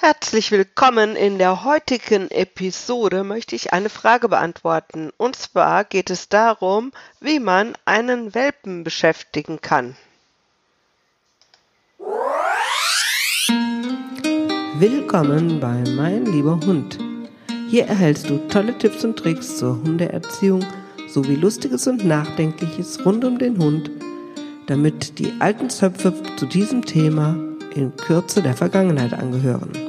Herzlich willkommen. In der heutigen Episode möchte ich eine Frage beantworten. Und zwar geht es darum, wie man einen Welpen beschäftigen kann. Willkommen bei Mein lieber Hund. Hier erhältst du tolle Tipps und Tricks zur Hundeerziehung sowie Lustiges und Nachdenkliches rund um den Hund, damit die alten Zöpfe zu diesem Thema in Kürze der Vergangenheit angehören.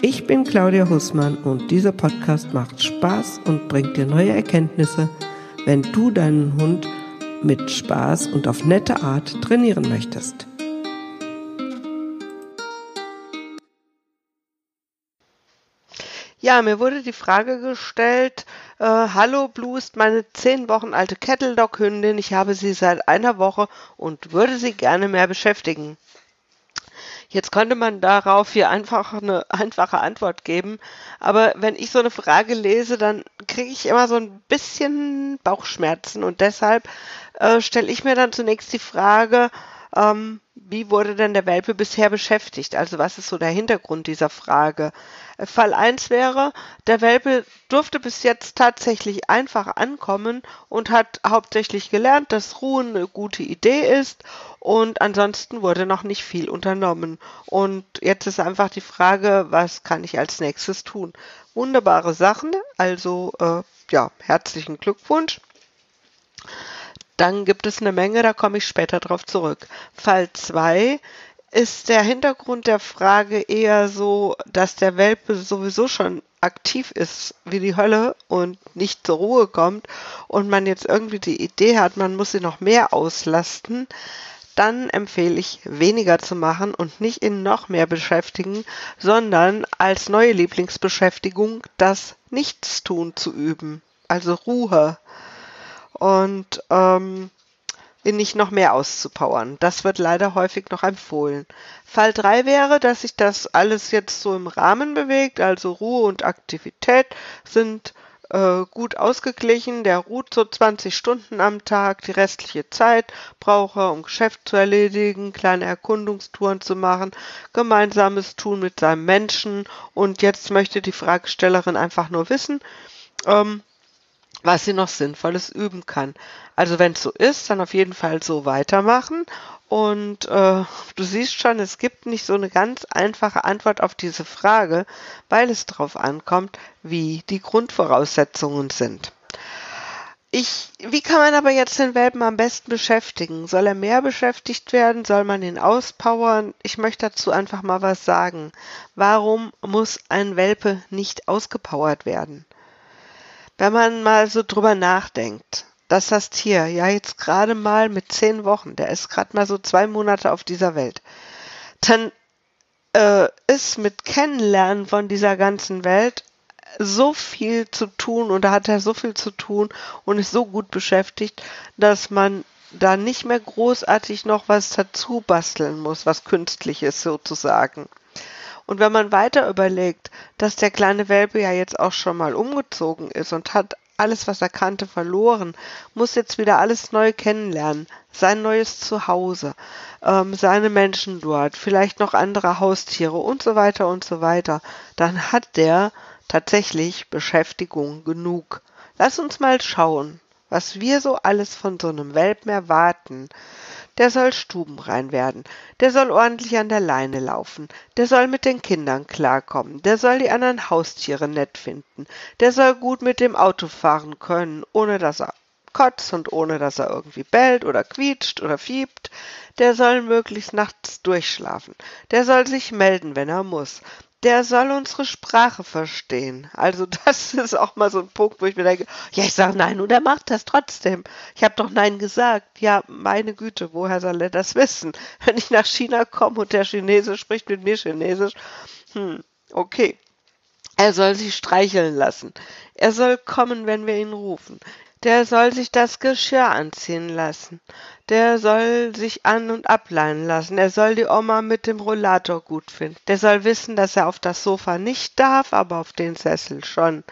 Ich bin Claudia Hussmann und dieser Podcast macht Spaß und bringt dir neue Erkenntnisse, wenn du deinen Hund mit Spaß und auf nette Art trainieren möchtest. Ja, mir wurde die Frage gestellt, äh, hallo Blue ist meine zehn Wochen alte Kettle Dog Hündin, ich habe sie seit einer Woche und würde sie gerne mehr beschäftigen. Jetzt könnte man darauf hier einfach eine einfache Antwort geben. Aber wenn ich so eine Frage lese, dann kriege ich immer so ein bisschen Bauchschmerzen. Und deshalb äh, stelle ich mir dann zunächst die Frage, ähm, wie wurde denn der Welpe bisher beschäftigt? Also was ist so der Hintergrund dieser Frage? Fall 1 wäre, der Welpe durfte bis jetzt tatsächlich einfach ankommen und hat hauptsächlich gelernt, dass Ruhen eine gute Idee ist und ansonsten wurde noch nicht viel unternommen. Und jetzt ist einfach die Frage, was kann ich als nächstes tun? Wunderbare Sachen, also äh, ja, herzlichen Glückwunsch. Dann gibt es eine Menge, da komme ich später drauf zurück. Fall 2 ist der Hintergrund der Frage eher so, dass der Welpe sowieso schon aktiv ist wie die Hölle und nicht zur Ruhe kommt und man jetzt irgendwie die Idee hat, man muss sie noch mehr auslasten, dann empfehle ich weniger zu machen und nicht in noch mehr beschäftigen, sondern als neue Lieblingsbeschäftigung das Nichtstun zu üben, also Ruhe und ähm, ihn nicht noch mehr auszupowern. Das wird leider häufig noch empfohlen. Fall 3 wäre, dass sich das alles jetzt so im Rahmen bewegt, also Ruhe und Aktivität sind äh, gut ausgeglichen. Der ruht so 20 Stunden am Tag. Die restliche Zeit braucht er, um Geschäft zu erledigen, kleine Erkundungstouren zu machen, gemeinsames Tun mit seinem Menschen. Und jetzt möchte die Fragestellerin einfach nur wissen, ähm, was sie noch Sinnvolles üben kann. Also wenn es so ist, dann auf jeden Fall so weitermachen. Und äh, du siehst schon, es gibt nicht so eine ganz einfache Antwort auf diese Frage, weil es darauf ankommt, wie die Grundvoraussetzungen sind. Ich, wie kann man aber jetzt den Welpen am besten beschäftigen? Soll er mehr beschäftigt werden? Soll man ihn auspowern? Ich möchte dazu einfach mal was sagen. Warum muss ein Welpe nicht ausgepowert werden? Wenn man mal so drüber nachdenkt, dass das Tier ja jetzt gerade mal mit zehn Wochen, der ist gerade mal so zwei Monate auf dieser Welt, dann äh, ist mit Kennenlernen von dieser ganzen Welt so viel zu tun und da hat er so viel zu tun und ist so gut beschäftigt, dass man da nicht mehr großartig noch was dazu basteln muss, was künstliches sozusagen. Und wenn man weiter überlegt, dass der kleine Welpe ja jetzt auch schon mal umgezogen ist und hat alles, was er kannte, verloren, muss jetzt wieder alles neu kennenlernen, sein neues Zuhause, ähm, seine Menschen dort, vielleicht noch andere Haustiere und so weiter und so weiter, dann hat der tatsächlich Beschäftigung genug. Lass uns mal schauen, was wir so alles von so einem Welpen erwarten der soll stubenrein werden, der soll ordentlich an der Leine laufen, der soll mit den Kindern klarkommen, der soll die anderen Haustiere nett finden, der soll gut mit dem Auto fahren können, ohne dass er kotzt und ohne dass er irgendwie bellt oder quietscht oder fiebt, der soll möglichst nachts durchschlafen, der soll sich melden, wenn er muss, der soll unsere Sprache verstehen. Also das ist auch mal so ein Punkt, wo ich mir denke, ja, ich sage nein und er macht das trotzdem. Ich habe doch nein gesagt. Ja, meine Güte, woher soll er das wissen? Wenn ich nach China komme und der Chinese spricht mit mir Chinesisch, hm, okay. Er soll sich streicheln lassen. Er soll kommen, wenn wir ihn rufen. Der soll sich das Geschirr anziehen lassen. Der soll sich an und ableihen lassen. Er soll die Oma mit dem Rollator gut finden. Der soll wissen, dass er auf das Sofa nicht darf, aber auf den Sessel schon.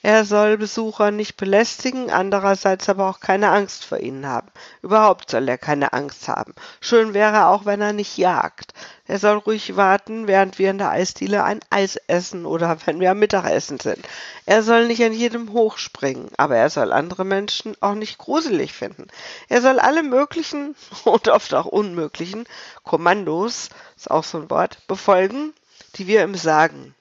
Er soll Besucher nicht belästigen, andererseits aber auch keine Angst vor ihnen haben. Überhaupt soll er keine Angst haben. Schön wäre auch, wenn er nicht jagt. Er soll ruhig warten, während wir in der Eisdiele ein Eis essen oder wenn wir am Mittagessen sind. Er soll nicht an jedem hochspringen, aber er soll andere Menschen auch nicht gruselig finden. Er soll alle möglichen und oft auch unmöglichen Kommandos, ist auch so ein Wort, befolgen, die wir ihm sagen.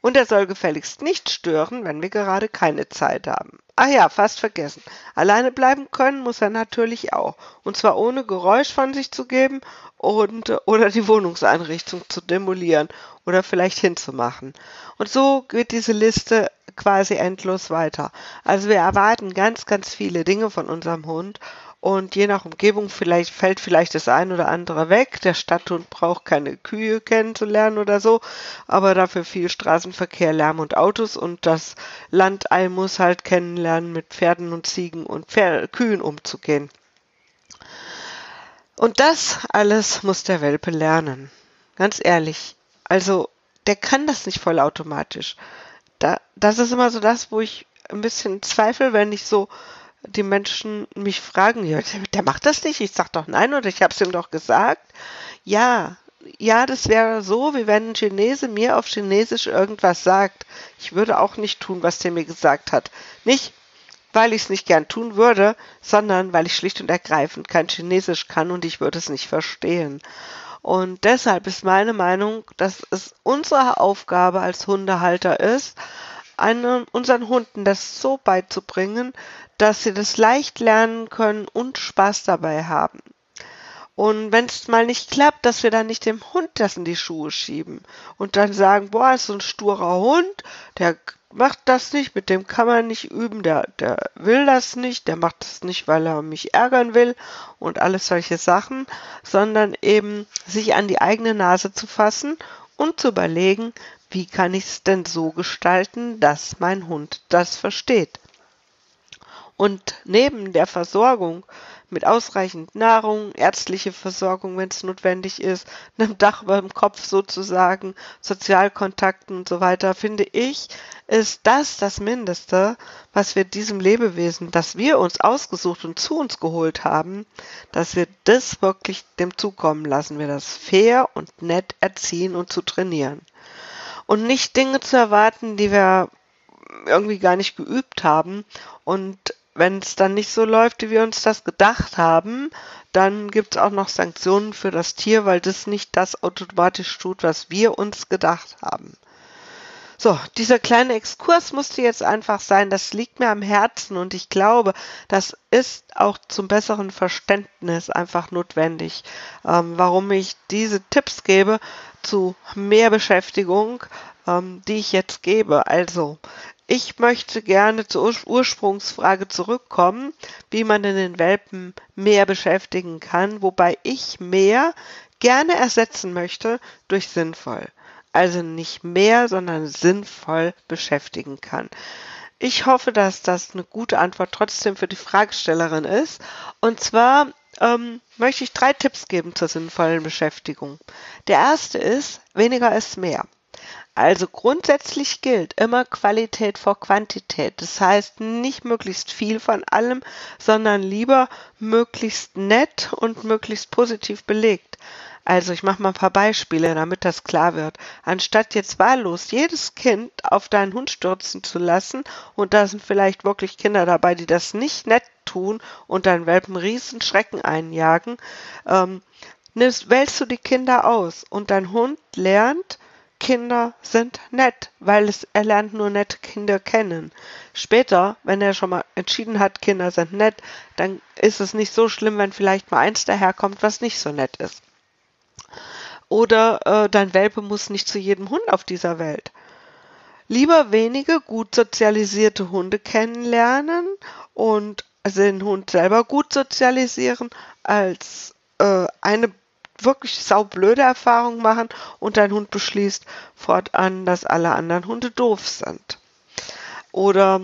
Und er soll gefälligst nicht stören, wenn wir gerade keine Zeit haben. Ach ja, fast vergessen. Alleine bleiben können muss er natürlich auch. Und zwar ohne Geräusch von sich zu geben und, oder die Wohnungseinrichtung zu demolieren oder vielleicht hinzumachen. Und so geht diese Liste quasi endlos weiter. Also wir erwarten ganz, ganz viele Dinge von unserem Hund und je nach Umgebung vielleicht fällt vielleicht das ein oder andere weg. Der Stadthund braucht keine Kühe kennenzulernen oder so, aber dafür viel Straßenverkehr, Lärm und Autos und das Landei muss halt kennenlernen, mit Pferden und Ziegen und Pfer Kühen umzugehen. Und das alles muss der Welpe lernen. Ganz ehrlich. Also, der kann das nicht vollautomatisch. Da, das ist immer so das, wo ich ein bisschen zweifle, wenn ich so die Menschen mich fragen, ja, der macht das nicht. Ich sag doch nein oder ich habe es ihm doch gesagt. Ja, ja, das wäre so, wie wenn ein Chinese mir auf Chinesisch irgendwas sagt. Ich würde auch nicht tun, was der mir gesagt hat. Nicht, weil ich es nicht gern tun würde, sondern weil ich schlicht und ergreifend kein Chinesisch kann und ich würde es nicht verstehen. Und deshalb ist meine Meinung, dass es unsere Aufgabe als Hundehalter ist, einen, unseren Hunden das so beizubringen, dass sie das leicht lernen können und Spaß dabei haben. Und wenn es mal nicht klappt, dass wir dann nicht dem Hund das in die Schuhe schieben und dann sagen, boah, ist so ein sturer Hund, der macht das nicht, mit dem kann man nicht üben, der, der will das nicht, der macht das nicht, weil er mich ärgern will und alles solche Sachen, sondern eben sich an die eigene Nase zu fassen und zu überlegen, wie kann ich es denn so gestalten, dass mein Hund das versteht. Und neben der Versorgung mit ausreichend Nahrung, ärztliche Versorgung, wenn es notwendig ist, einem Dach über dem Kopf sozusagen, Sozialkontakten und so weiter, finde ich, ist das das Mindeste, was wir diesem Lebewesen, das wir uns ausgesucht und zu uns geholt haben, dass wir das wirklich dem zukommen lassen, wir das fair und nett erziehen und zu trainieren. Und nicht Dinge zu erwarten, die wir irgendwie gar nicht geübt haben und wenn es dann nicht so läuft, wie wir uns das gedacht haben, dann gibt es auch noch Sanktionen für das Tier, weil das nicht das automatisch tut, was wir uns gedacht haben. So, dieser kleine Exkurs musste jetzt einfach sein, das liegt mir am Herzen und ich glaube, das ist auch zum besseren Verständnis einfach notwendig, ähm, warum ich diese Tipps gebe zu mehr Beschäftigung, ähm, die ich jetzt gebe. Also, ich möchte gerne zur Ursprungsfrage zurückkommen, wie man denn den Welpen mehr beschäftigen kann, wobei ich mehr gerne ersetzen möchte durch sinnvoll. Also nicht mehr, sondern sinnvoll beschäftigen kann. Ich hoffe, dass das eine gute Antwort trotzdem für die Fragestellerin ist. Und zwar ähm, möchte ich drei Tipps geben zur sinnvollen Beschäftigung. Der erste ist, weniger ist mehr. Also grundsätzlich gilt immer Qualität vor Quantität. Das heißt nicht möglichst viel von allem, sondern lieber möglichst nett und möglichst positiv belegt. Also ich mache mal ein paar Beispiele, damit das klar wird. Anstatt jetzt wahllos jedes Kind auf deinen Hund stürzen zu lassen, und da sind vielleicht wirklich Kinder dabei, die das nicht nett tun und deinen Welpen riesen Schrecken einjagen, ähm, nimmst, wählst du die Kinder aus und dein Hund lernt, Kinder sind nett, weil es, er lernt nur nette Kinder kennen. Später, wenn er schon mal entschieden hat, Kinder sind nett, dann ist es nicht so schlimm, wenn vielleicht mal eins daherkommt, was nicht so nett ist. Oder äh, dein Welpe muss nicht zu jedem Hund auf dieser Welt. Lieber wenige gut sozialisierte Hunde kennenlernen und den Hund selber gut sozialisieren, als äh, eine wirklich saublöde Erfahrung machen und dein Hund beschließt fortan, dass alle anderen Hunde doof sind. Oder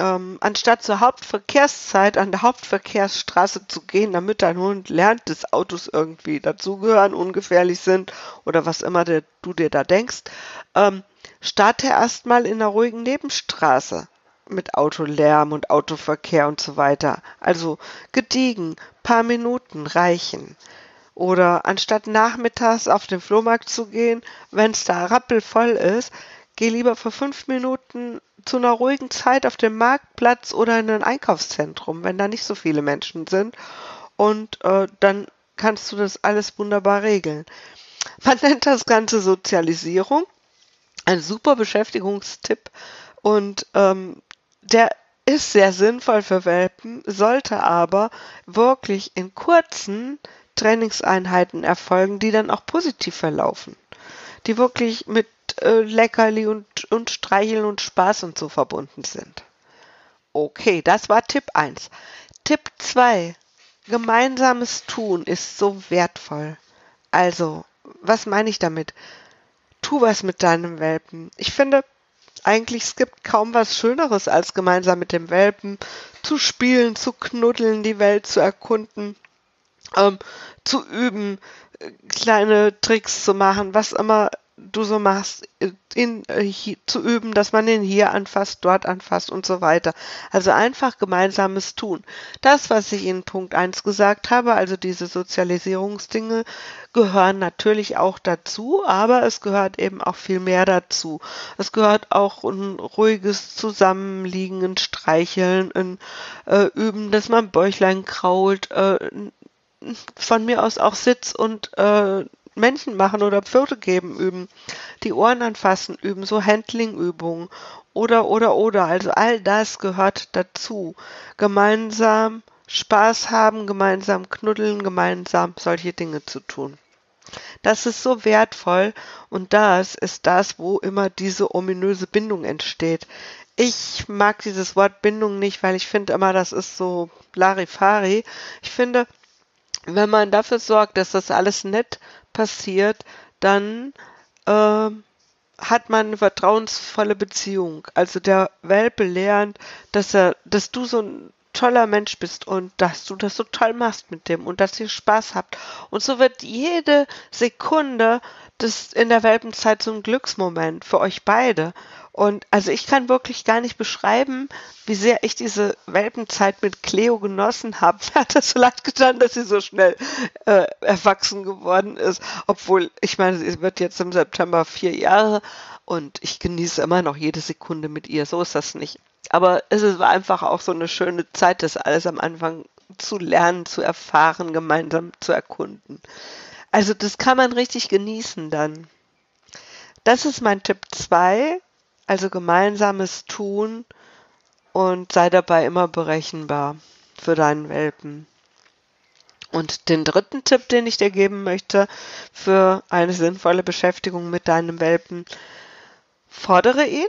ähm, anstatt zur Hauptverkehrszeit an der Hauptverkehrsstraße zu gehen, damit dein Hund lernt, dass Autos irgendwie dazugehören, ungefährlich sind oder was immer der, du dir da denkst, ähm, starte erstmal in einer ruhigen Nebenstraße. mit Autolärm und Autoverkehr und so weiter. Also gediegen, paar Minuten reichen. Oder anstatt nachmittags auf den Flohmarkt zu gehen, wenn es da rappelvoll ist, geh lieber für fünf Minuten zu einer ruhigen Zeit auf den Marktplatz oder in ein Einkaufszentrum, wenn da nicht so viele Menschen sind. Und äh, dann kannst du das alles wunderbar regeln. Man nennt das Ganze Sozialisierung. Ein super Beschäftigungstipp. Und ähm, der ist sehr sinnvoll für Welpen, sollte aber wirklich in kurzen Trainingseinheiten erfolgen, die dann auch positiv verlaufen. Die wirklich mit äh, Leckerli und, und Streicheln und Spaß und so verbunden sind. Okay, das war Tipp 1. Tipp 2. Gemeinsames Tun ist so wertvoll. Also, was meine ich damit? Tu was mit deinem Welpen. Ich finde, eigentlich es gibt kaum was Schöneres, als gemeinsam mit dem Welpen zu spielen, zu knuddeln, die Welt zu erkunden, ähm, zu üben, kleine Tricks zu machen, was immer du so machst, ihn äh, zu üben, dass man ihn hier anfasst, dort anfasst und so weiter. Also einfach gemeinsames Tun. Das, was ich in Punkt 1 gesagt habe, also diese Sozialisierungsdinge, gehören natürlich auch dazu, aber es gehört eben auch viel mehr dazu. Es gehört auch ein ruhiges Zusammenliegen, ein Streicheln, ein äh, Üben, dass man Bäuchlein krault, äh, von mir aus auch Sitz und äh, Männchen machen oder Pfirte geben üben, die Ohren anfassen üben, so Handling-Übungen oder, oder, oder. Also all das gehört dazu. Gemeinsam Spaß haben, gemeinsam knuddeln, gemeinsam solche Dinge zu tun. Das ist so wertvoll und das ist das, wo immer diese ominöse Bindung entsteht. Ich mag dieses Wort Bindung nicht, weil ich finde immer, das ist so Larifari. Ich finde, wenn man dafür sorgt, dass das alles nett passiert, dann äh, hat man eine vertrauensvolle Beziehung. Also der Welpe lernt, dass er, dass du so ein toller Mensch bist und dass du das so toll machst mit dem und dass ihr Spaß habt. Und so wird jede Sekunde des in der Welpenzeit so ein Glücksmoment für euch beide. Und also ich kann wirklich gar nicht beschreiben, wie sehr ich diese Welpenzeit mit Cleo genossen habe. Mir hat das so leid getan, dass sie so schnell äh, erwachsen geworden ist. Obwohl, ich meine, sie wird jetzt im September vier Jahre und ich genieße immer noch jede Sekunde mit ihr. So ist das nicht. Aber es war einfach auch so eine schöne Zeit, das alles am Anfang zu lernen, zu erfahren, gemeinsam zu erkunden. Also das kann man richtig genießen dann. Das ist mein Tipp 2 also gemeinsames Tun und sei dabei immer berechenbar für deinen Welpen. Und den dritten Tipp, den ich dir geben möchte für eine sinnvolle Beschäftigung mit deinem Welpen, fordere ihn.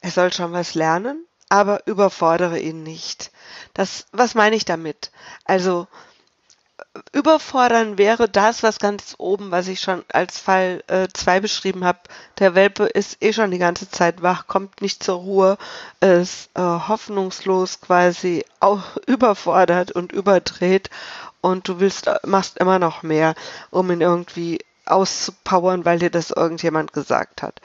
Er soll schon was lernen, aber überfordere ihn nicht. Das, was meine ich damit? Also, überfordern wäre das, was ganz oben, was ich schon als Fall 2 äh, beschrieben habe. Der Welpe ist eh schon die ganze Zeit wach, kommt nicht zur Ruhe, ist äh, hoffnungslos quasi auch überfordert und überdreht und du willst, äh, machst immer noch mehr, um ihn irgendwie auszupowern, weil dir das irgendjemand gesagt hat.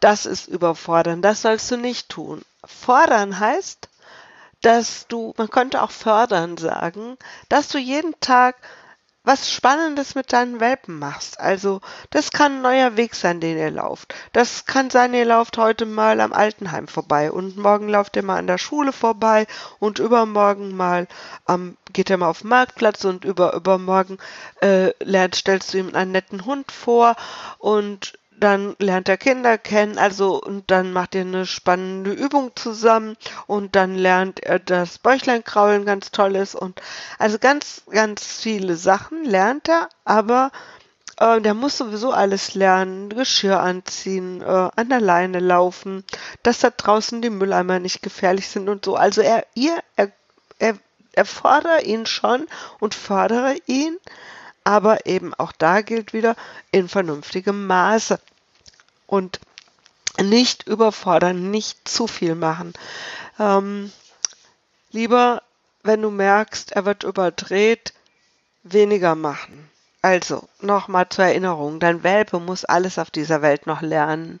Das ist überfordern, das sollst du nicht tun. Fordern heißt, dass du, man könnte auch fördern sagen, dass du jeden Tag was Spannendes mit deinen Welpen machst. Also, das kann ein neuer Weg sein, den ihr lauft. Das kann sein, ihr lauft heute mal am Altenheim vorbei und morgen lauft ihr mal an der Schule vorbei und übermorgen mal ähm, geht ihr mal auf den Marktplatz und über übermorgen äh, lernt, stellst du ihm einen netten Hund vor und dann lernt er Kinder kennen, also und dann macht ihr eine spannende Übung zusammen und dann lernt er das Bäuchleinkraulen ganz toll ist und also ganz, ganz viele Sachen lernt er, aber äh, der muss sowieso alles lernen, Geschirr anziehen, äh, an der Leine laufen, dass da draußen die Mülleimer nicht gefährlich sind und so. Also er, ihr, er, er, er fordere ihn schon und fördere ihn, aber eben auch da gilt wieder in vernünftigem Maße und nicht überfordern, nicht zu viel machen. Ähm, lieber, wenn du merkst, er wird überdreht, weniger machen. Also, nochmal zur Erinnerung, dein Welpe muss alles auf dieser Welt noch lernen.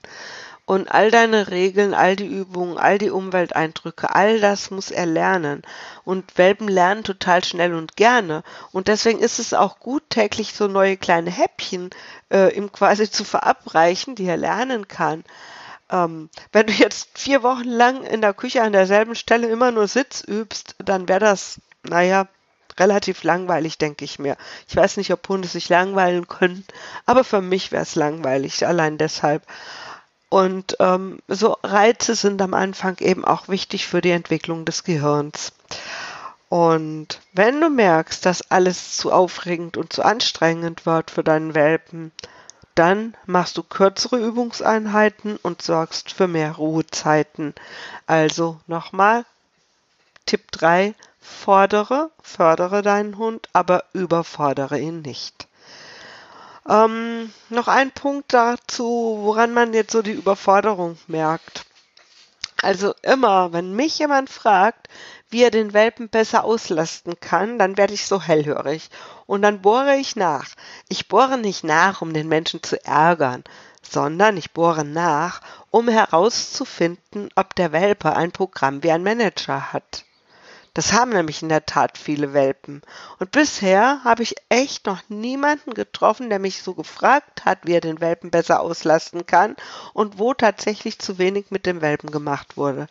Und all deine Regeln, all die Übungen, all die Umwelteindrücke, all das muss er lernen. Und Welpen lernen total schnell und gerne. Und deswegen ist es auch gut, täglich so neue kleine Häppchen äh, ihm quasi zu verabreichen, die er lernen kann. Ähm, wenn du jetzt vier Wochen lang in der Küche an derselben Stelle immer nur Sitz übst, dann wäre das, naja, relativ langweilig, denke ich mir. Ich weiß nicht, ob Hunde sich langweilen können, aber für mich wäre es langweilig, allein deshalb. Und ähm, so Reize sind am Anfang eben auch wichtig für die Entwicklung des Gehirns. Und wenn du merkst, dass alles zu aufregend und zu anstrengend wird für deinen Welpen, dann machst du kürzere Übungseinheiten und sorgst für mehr Ruhezeiten. Also nochmal, Tipp 3, fordere, fördere deinen Hund, aber überfordere ihn nicht. Ähm, noch ein Punkt dazu, woran man jetzt so die Überforderung merkt. Also immer, wenn mich jemand fragt, wie er den Welpen besser auslasten kann, dann werde ich so hellhörig. Und dann bohre ich nach. Ich bohre nicht nach, um den Menschen zu ärgern, sondern ich bohre nach, um herauszufinden, ob der Welpe ein Programm wie ein Manager hat. Das haben nämlich in der Tat viele Welpen. Und bisher habe ich echt noch niemanden getroffen, der mich so gefragt hat, wie er den Welpen besser auslasten kann und wo tatsächlich zu wenig mit dem Welpen gemacht wurde.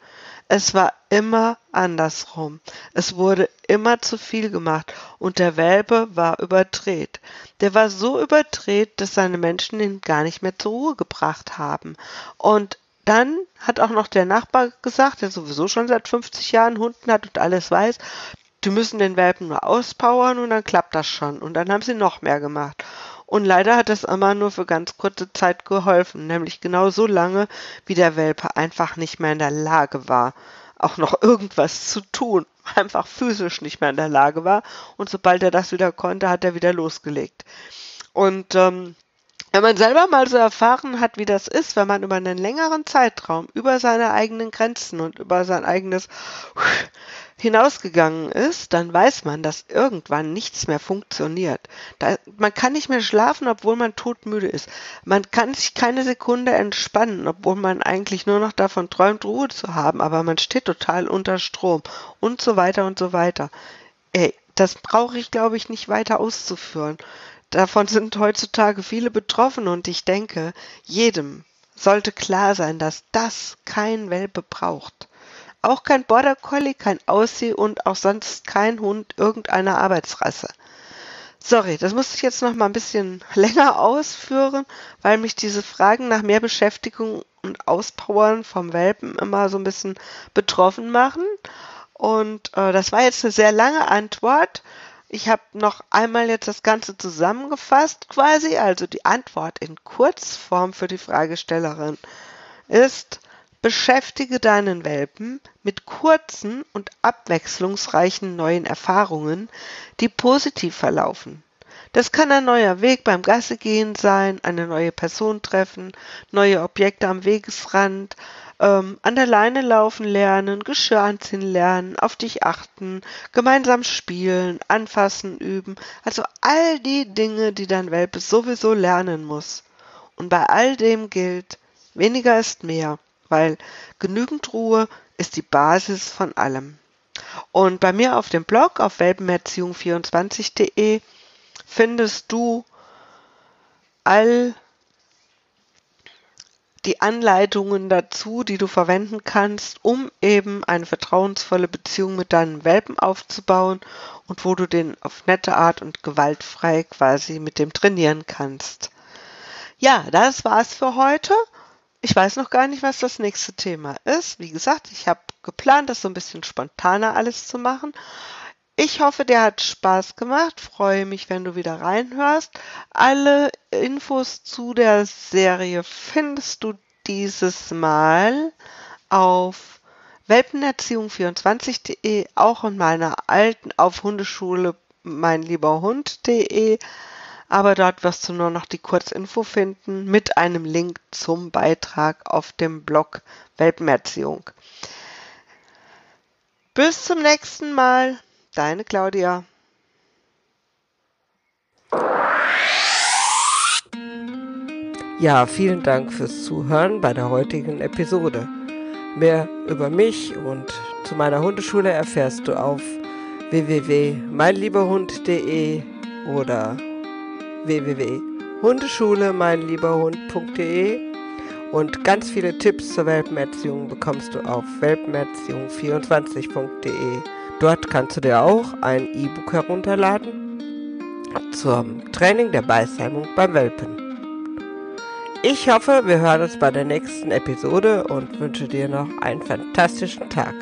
Es war immer andersrum. Es wurde immer zu viel gemacht und der Welpe war überdreht. Der war so überdreht, dass seine Menschen ihn gar nicht mehr zur Ruhe gebracht haben. Und dann hat auch noch der Nachbar gesagt, der sowieso schon seit 50 Jahren Hunden hat und alles weiß, die müssen den Welpen nur auspowern und dann klappt das schon. Und dann haben sie noch mehr gemacht. Und leider hat das immer nur für ganz kurze Zeit geholfen, nämlich genau so lange, wie der Welpe einfach nicht mehr in der Lage war, auch noch irgendwas zu tun, einfach physisch nicht mehr in der Lage war. Und sobald er das wieder konnte, hat er wieder losgelegt. Und ähm, wenn man selber mal so erfahren hat, wie das ist, wenn man über einen längeren Zeitraum über seine eigenen Grenzen und über sein eigenes hinausgegangen ist, dann weiß man, dass irgendwann nichts mehr funktioniert. Da, man kann nicht mehr schlafen, obwohl man todmüde ist. Man kann sich keine Sekunde entspannen, obwohl man eigentlich nur noch davon träumt, Ruhe zu haben, aber man steht total unter Strom und so weiter und so weiter. Ey, das brauche ich, glaube ich, nicht weiter auszuführen. Davon sind heutzutage viele betroffen und ich denke, jedem sollte klar sein, dass das kein Welpe braucht. Auch kein Border Collie, kein Aussie und auch sonst kein Hund irgendeiner Arbeitsrasse. Sorry, das musste ich jetzt noch mal ein bisschen länger ausführen, weil mich diese Fragen nach mehr Beschäftigung und Auspowern vom Welpen immer so ein bisschen betroffen machen. Und äh, das war jetzt eine sehr lange Antwort. Ich habe noch einmal jetzt das Ganze zusammengefasst quasi, also die Antwort in Kurzform für die Fragestellerin ist, beschäftige deinen Welpen mit kurzen und abwechslungsreichen neuen Erfahrungen, die positiv verlaufen. Das kann ein neuer Weg beim Gassegehen sein, eine neue Person treffen, neue Objekte am Wegesrand, ähm, an der Leine laufen lernen, Geschirr anziehen lernen, auf dich achten, gemeinsam spielen, anfassen üben, also all die Dinge, die dein Welpe sowieso lernen muss. Und bei all dem gilt, weniger ist mehr, weil genügend Ruhe ist die Basis von allem. Und bei mir auf dem Blog auf welpenerziehung24.de findest du all die Anleitungen dazu, die du verwenden kannst, um eben eine vertrauensvolle Beziehung mit deinem Welpen aufzubauen und wo du den auf nette Art und gewaltfrei quasi mit dem trainieren kannst. Ja, das war's für heute. Ich weiß noch gar nicht, was das nächste Thema ist. Wie gesagt, ich habe geplant, das so ein bisschen spontaner alles zu machen. Ich hoffe, der hat Spaß gemacht. Freue mich, wenn du wieder reinhörst. Alle Infos zu der Serie findest du dieses Mal auf Welpenerziehung24.de, auch in meiner alten auf Hundeschule meinlieberhund.de. Aber dort wirst du nur noch die Kurzinfo finden mit einem Link zum Beitrag auf dem Blog Welpenerziehung. Bis zum nächsten Mal. Deine Claudia. Ja, vielen Dank fürs Zuhören bei der heutigen Episode. Mehr über mich und zu meiner Hundeschule erfährst du auf www.meinlieberhund.de oder www.hundeschule-meinlieberhund.de und ganz viele Tipps zur Welpenerziehung bekommst du auf welpenerziehung24.de. Dort kannst du dir auch ein E-Book herunterladen zum Training der Beißheimung beim Welpen. Ich hoffe, wir hören uns bei der nächsten Episode und wünsche dir noch einen fantastischen Tag.